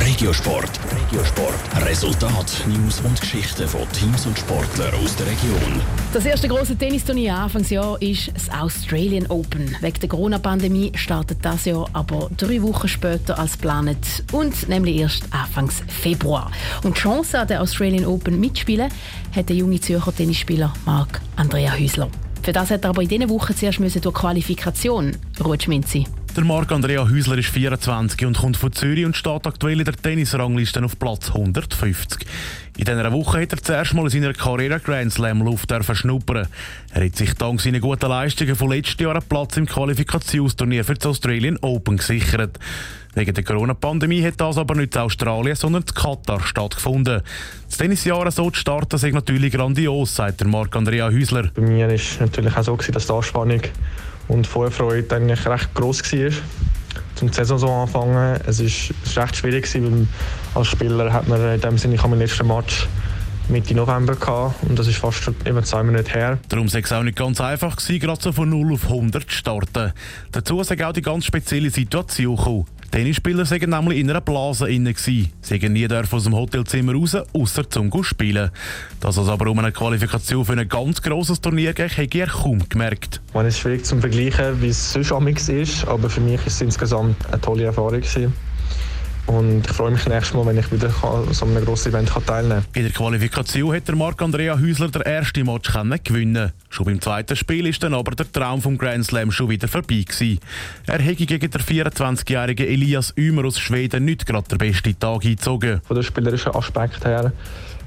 Regiosport. Regiosport. Resultat, News und Geschichten von Teams und Sportlern aus der Region. Das erste große Tennisturnier Anfangsjahr ist das Australian Open. Wegen der Corona-Pandemie startet das Jahr aber drei Wochen später als geplant und nämlich erst Anfangs Februar. Und die Chance an der Australian Open mitspielen hat der junge Zürcher Tennisspieler Marc Andrea Hüsler. Für das hat er aber in diesen Wochen zuerst durch Qualifikation rutschen der Marc-Andrea Häusler ist 24 und kommt von Zürich und steht aktuell in der Tennisrangliste auf Platz 150. In dieser Woche hat er zuerst mal in seiner Karriere Grand Slam Luft schnuppern. Er hat sich dank seiner guten Leistungen von letztem Jahr einen Platz im Qualifikationsturnier für das Australian Open gesichert. Wegen der Corona-Pandemie hat das aber nicht in Australien, sondern in Katar stattgefunden. Das Tennisjahr so zu starten, ist natürlich grandios, sagt der Marc-Andrea Häusler. Bei mir war es natürlich auch so, dass die Anspannung und Vorfreude eigentlich recht groß war zum Saison so anfangen. Es ist, es recht schwierig weil als Spieler hat man in dem Sinne ich habe meinen letzten Match Mitte November gehabt und das ist fast eben zwei Monate her. Darum war es auch nicht ganz einfach, gewesen, gerade so von 0 auf 100 zu starten. Dazu ist auch die ganz spezielle Situation gekommen. Tennisspieler waren nämlich in einer Blase inne. Sie sind nie aus dem Hotelzimmer raus, außer zum spielen. Dass es aber um eine Qualifikation für ein ganz grosses Turnier geht, habe ich kaum gemerkt. Es ist schwierig zu vergleichen, wie es sonst ist, aber für mich war es insgesamt eine tolle Erfahrung. Gewesen. Und ich freue mich nächstes Mal, wenn ich wieder an so einem grossen Event teilnehmen kann. In der Qualifikation hat der Marc-Andrea Häusler den ersten Match gewinnen Schon beim zweiten Spiel ist dann aber der Traum vom Grand Slam schon wieder vorbei gewesen. Er hätte gegen den 24-jährigen Elias Ümer aus Schweden nicht gerade der beste Tag eingezogen. Von der spielerischen Aspekt her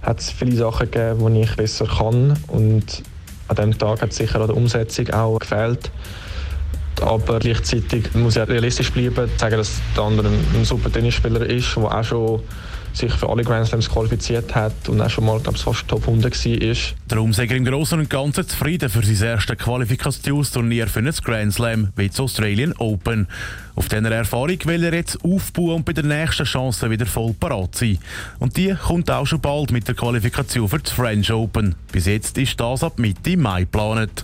hat es viele Sachen gegeben, die ich besser kann. Und an diesem Tag hat sicher an der Umsetzung auch gefehlt aber gleichzeitig muss ich realistisch bleiben, sagen, dass der andere ein super Tennisspieler ist, der auch schon sich für alle Grand Slams qualifiziert hat und auch schon mal glaub, fast Top 100 war. Darum sei er im Großen und Ganzen zufrieden für sein erstes Qualifikationsturnier für ein Grand Slam wie das Australian Open. Auf dieser Erfahrung will er jetzt aufbauen und bei der nächsten Chance wieder voll parat sein. Und die kommt auch schon bald mit der Qualifikation für das French Open. Bis jetzt ist das ab Mitte Mai geplant.